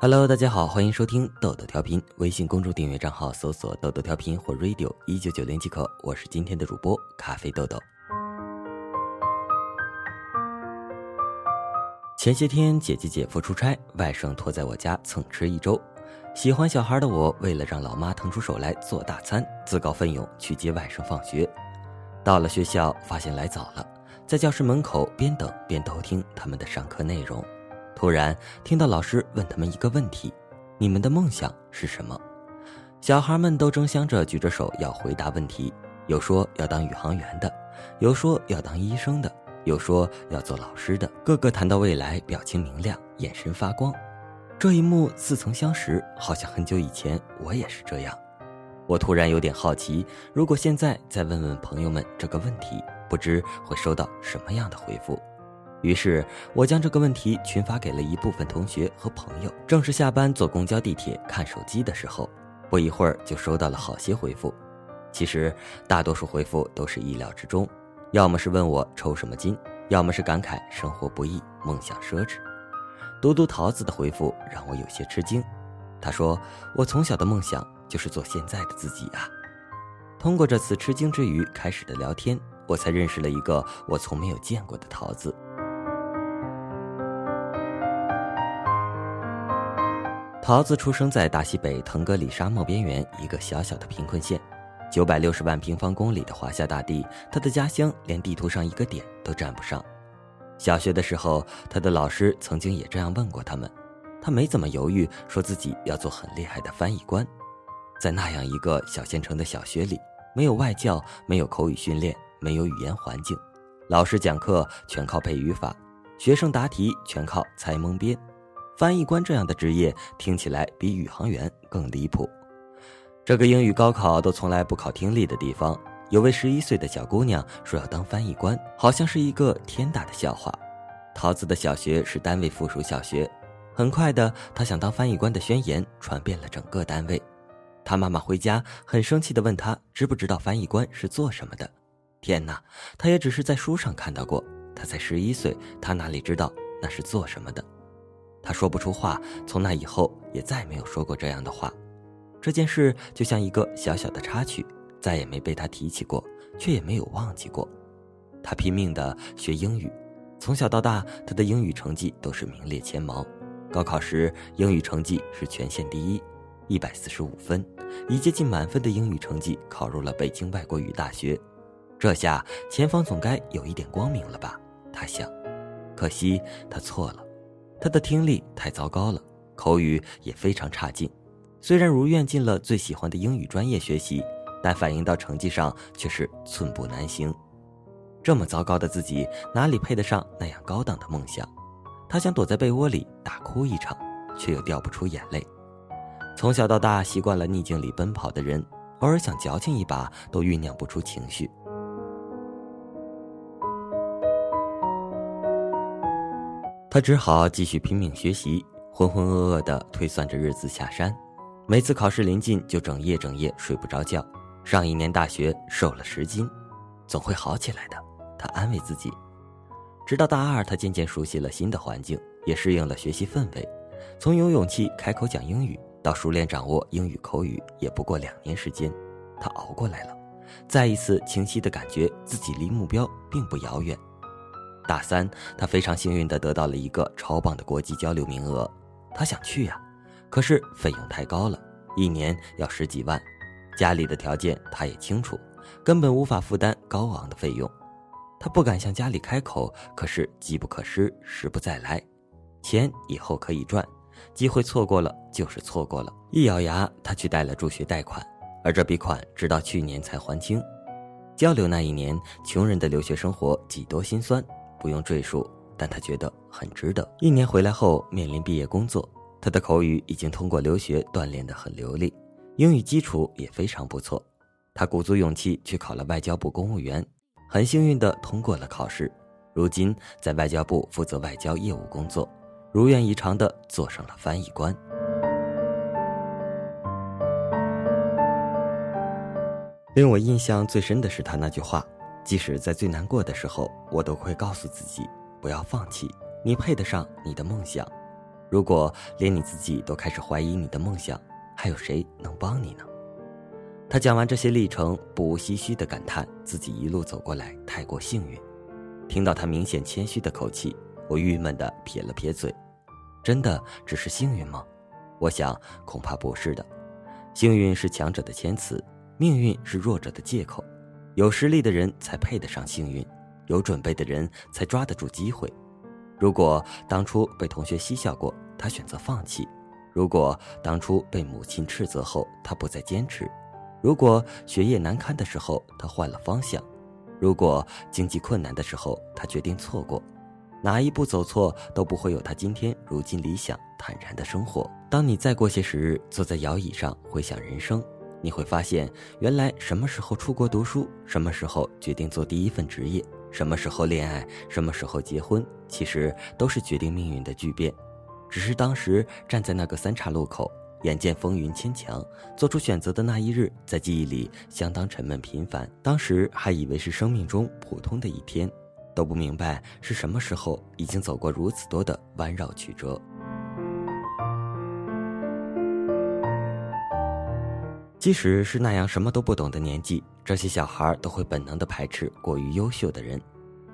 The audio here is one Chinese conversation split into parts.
Hello，大家好，欢迎收听豆豆调频。微信公众订阅账号搜索“豆豆调频”或 “radio 一九九零”即可。我是今天的主播咖啡豆豆。前些天姐姐姐夫出差，外甥托在我家蹭吃一周。喜欢小孩的我，为了让老妈腾出手来做大餐，自告奋勇去接外甥放学。到了学校，发现来早了，在教室门口边等边偷听他们的上课内容。突然听到老师问他们一个问题：“你们的梦想是什么？”小孩们都争相着举着手要回答问题，有说要当宇航员的，有说要当医生的，有说要做老师的，个个谈到未来，表情明亮，眼神发光。这一幕似曾相识，好像很久以前我也是这样。我突然有点好奇，如果现在再问问朋友们这个问题，不知会收到什么样的回复。于是我将这个问题群发给了一部分同学和朋友。正是下班坐公交、地铁看手机的时候，不一会儿就收到了好些回复。其实大多数回复都是意料之中，要么是问我抽什么筋，要么是感慨生活不易、梦想奢侈。独独桃子的回复让我有些吃惊，他说：“我从小的梦想就是做现在的自己啊。”通过这次吃惊之余开始的聊天，我才认识了一个我从没有见过的桃子。桃子出生在大西北腾格里沙漠边缘一个小小的贫困县，九百六十万平方公里的华夏大地，他的家乡连地图上一个点都占不上。小学的时候，他的老师曾经也这样问过他们，他没怎么犹豫，说自己要做很厉害的翻译官。在那样一个小县城的小学里，没有外教，没有口语训练，没有语言环境，老师讲课全靠背语法，学生答题全靠猜蒙编。翻译官这样的职业听起来比宇航员更离谱。这个英语高考都从来不考听力的地方，有位十一岁的小姑娘说要当翻译官，好像是一个天大的笑话。桃子的小学是单位附属小学，很快的，她想当翻译官的宣言传遍了整个单位。她妈妈回家很生气的问她知不知道翻译官是做什么的？天哪，她也只是在书上看到过，她才十一岁，她哪里知道那是做什么的？他说不出话，从那以后也再没有说过这样的话。这件事就像一个小小的插曲，再也没被他提起过，却也没有忘记过。他拼命地学英语，从小到大，他的英语成绩都是名列前茅。高考时，英语成绩是全县第一，一百四十五分，以接近满分的英语成绩考入了北京外国语大学。这下前方总该有一点光明了吧？他想。可惜他错了。他的听力太糟糕了，口语也非常差劲。虽然如愿进了最喜欢的英语专业学习，但反映到成绩上却是寸步难行。这么糟糕的自己，哪里配得上那样高档的梦想？他想躲在被窝里大哭一场，却又掉不出眼泪。从小到大习惯了逆境里奔跑的人，偶尔想矫情一把，都酝酿不出情绪。他只好继续拼命学习，浑浑噩噩地推算着日子下山。每次考试临近，就整夜整夜睡不着觉。上一年大学瘦了十斤，总会好起来的。他安慰自己。直到大二，他渐渐熟悉了新的环境，也适应了学习氛围。从有勇气开口讲英语，到熟练掌握英语口语，也不过两年时间。他熬过来了，再一次清晰地感觉自己离目标并不遥远。大三，他非常幸运地得到了一个超棒的国际交流名额，他想去呀，可是费用太高了，一年要十几万，家里的条件他也清楚，根本无法负担高昂的费用，他不敢向家里开口，可是机不可失，时不再来，钱以后可以赚，机会错过了就是错过了，一咬牙，他去贷了助学贷款，而这笔款直到去年才还清。交流那一年，穷人的留学生活几多心酸。不用赘述，但他觉得很值得。一年回来后，面临毕业工作，他的口语已经通过留学锻炼得很流利，英语基础也非常不错。他鼓足勇气去考了外交部公务员，很幸运地通过了考试。如今在外交部负责外交业务工作，如愿以偿地做上了翻译官。令我印象最深的是他那句话。即使在最难过的时候，我都会告诉自己不要放弃，你配得上你的梦想。如果连你自己都开始怀疑你的梦想，还有谁能帮你呢？他讲完这些历程，不无唏嘘的感叹自己一路走过来太过幸运。听到他明显谦虚的口气，我郁闷的撇了撇嘴。真的只是幸运吗？我想恐怕不是的。幸运是强者的谦词，命运是弱者的借口。有实力的人才配得上幸运，有准备的人才抓得住机会。如果当初被同学嬉笑过，他选择放弃；如果当初被母亲斥责后，他不再坚持；如果学业难堪的时候，他换了方向。如果经济困难的时候，他决定错过，哪一步走错都不会有他今天如今理想坦然的生活。当你再过些时日，坐在摇椅上回想人生，你会发现，原来什么时候出国读书，什么时候决定做第一份职业，什么时候恋爱，什么时候结婚，其实都是决定命运的巨变。只是当时站在那个三岔路口。眼见风云牵强，做出选择的那一日，在记忆里相当沉闷平凡。当时还以为是生命中普通的一天，都不明白是什么时候已经走过如此多的弯绕曲折。即使是那样什么都不懂的年纪，这些小孩都会本能的排斥过于优秀的人。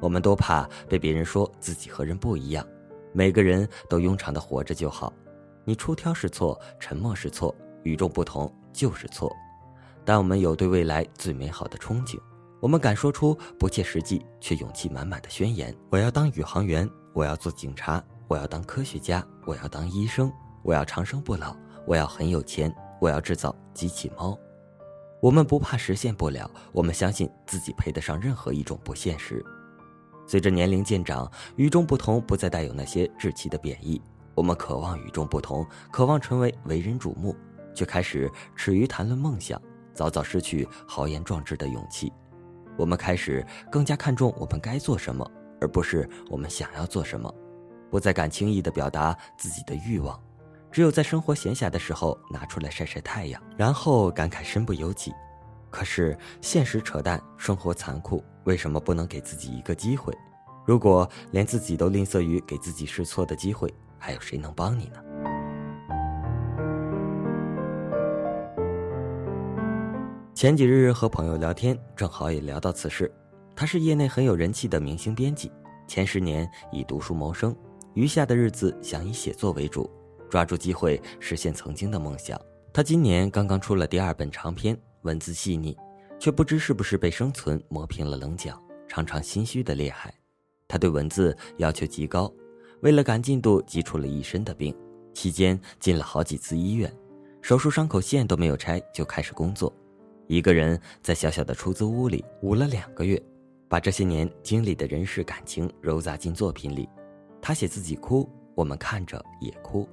我们都怕被别人说自己和人不一样，每个人都庸常的活着就好。你出挑是错，沉默是错，与众不同就是错。但我们有对未来最美好的憧憬，我们敢说出不切实际却勇气满满的宣言：我要当宇航员，我要做警察，我要当科学家，我要当医生，我要长生不老，我要很有钱，我要制造机器猫。我们不怕实现不了，我们相信自己配得上任何一种不现实。随着年龄渐长，与众不同不再带有那些稚气的贬义。我们渴望与众不同，渴望成为为人瞩目，却开始耻于谈论梦想，早早失去豪言壮志的勇气。我们开始更加看重我们该做什么，而不是我们想要做什么，不再敢轻易地表达自己的欲望，只有在生活闲暇的时候拿出来晒晒太阳，然后感慨身不由己。可是现实扯淡，生活残酷，为什么不能给自己一个机会？如果连自己都吝啬于给自己试错的机会，还有谁能帮你呢？前几日和朋友聊天，正好也聊到此事。他是业内很有人气的明星编辑，前十年以读书谋生，余下的日子想以写作为主，抓住机会实现曾经的梦想。他今年刚刚出了第二本长篇，文字细腻，却不知是不是被生存磨平了棱角，常常心虚的厉害。他对文字要求极高。为了赶进度，急出了一身的病，期间进了好几次医院，手术伤口线都没有拆就开始工作，一个人在小小的出租屋里捂了两个月，把这些年经历的人事感情揉杂进作品里。他写自己哭，我们看着也哭。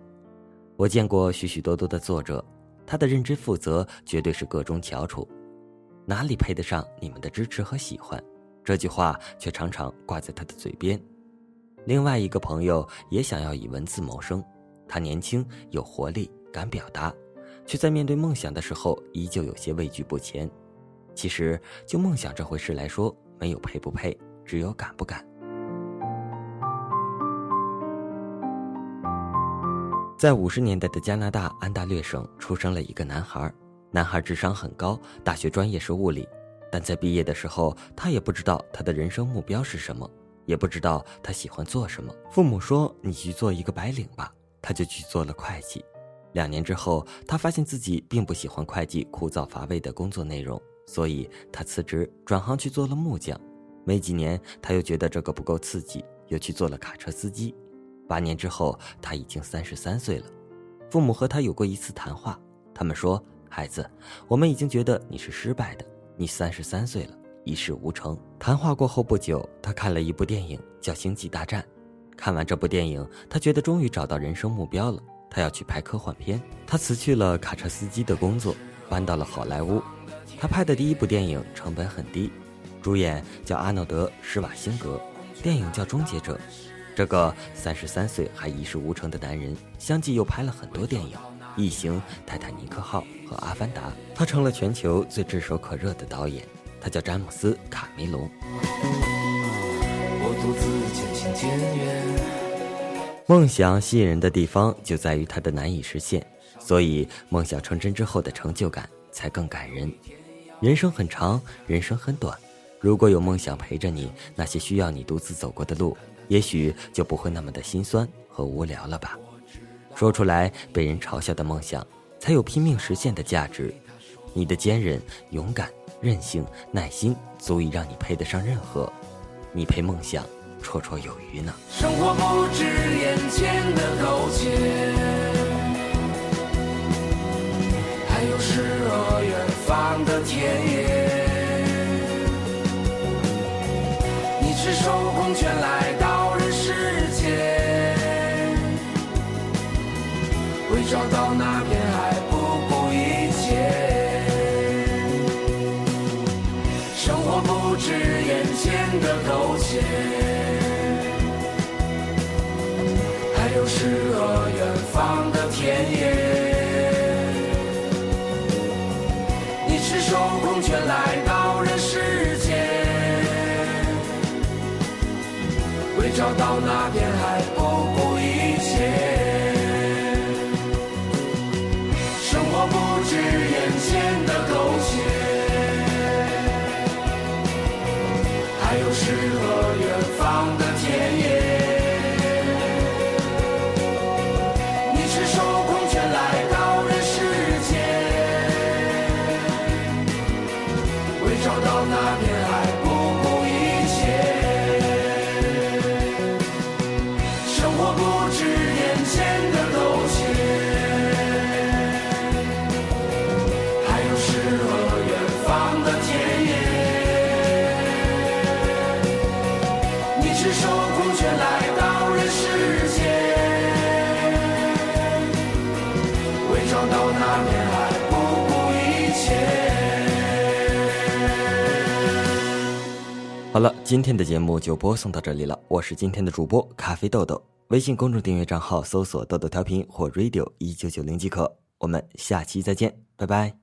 我见过许许多多的作者，他的认真负责绝对是个中翘楚，哪里配得上你们的支持和喜欢？这句话却常常挂在他的嘴边。另外一个朋友也想要以文字谋生，他年轻有活力，敢表达，却在面对梦想的时候依旧有些畏惧不前。其实就梦想这回事来说，没有配不配，只有敢不敢。在五十年代的加拿大安大略省出生了一个男孩，男孩智商很高，大学专业是物理，但在毕业的时候，他也不知道他的人生目标是什么。也不知道他喜欢做什么。父母说：“你去做一个白领吧。”他就去做了会计。两年之后，他发现自己并不喜欢会计枯燥乏味的工作内容，所以他辞职转行去做了木匠。没几年，他又觉得这个不够刺激，又去做了卡车司机。八年之后，他已经三十三岁了。父母和他有过一次谈话，他们说：“孩子，我们已经觉得你是失败的，你三十三岁了。”一事无成。谈话过后不久，他看了一部电影，叫《星际大战》。看完这部电影，他觉得终于找到人生目标了。他要去拍科幻片。他辞去了卡车司机的工作，搬到了好莱坞。他拍的第一部电影成本很低，主演叫阿诺德·施瓦辛格，电影叫《终结者》。这个三十三岁还一事无成的男人，相继又拍了很多电影，《异形》《泰坦尼克号》和《阿凡达》。他成了全球最炙手可热的导演。他叫詹姆斯·卡梅隆。梦想吸引人的地方就在于它的难以实现，所以梦想成真之后的成就感才更感人。人生很长，人生很短，如果有梦想陪着你，那些需要你独自走过的路，也许就不会那么的心酸和无聊了吧。说出来被人嘲笑的梦想，才有拼命实现的价值。你的坚韧、勇敢、韧性、耐心，足以让你配得上任何。你配梦想。绰绰有余呢。生活不止眼前的苟且，还有诗和远方的田间，还有。诗和远方的田野，你赤手空拳来到人世间，为找到那片海不顾一切。not 好了，今天的节目就播送到这里了。我是今天的主播咖啡豆豆，微信公众订阅账号搜索“豆豆调频”或 “radio 一九九零”即可。我们下期再见，拜拜。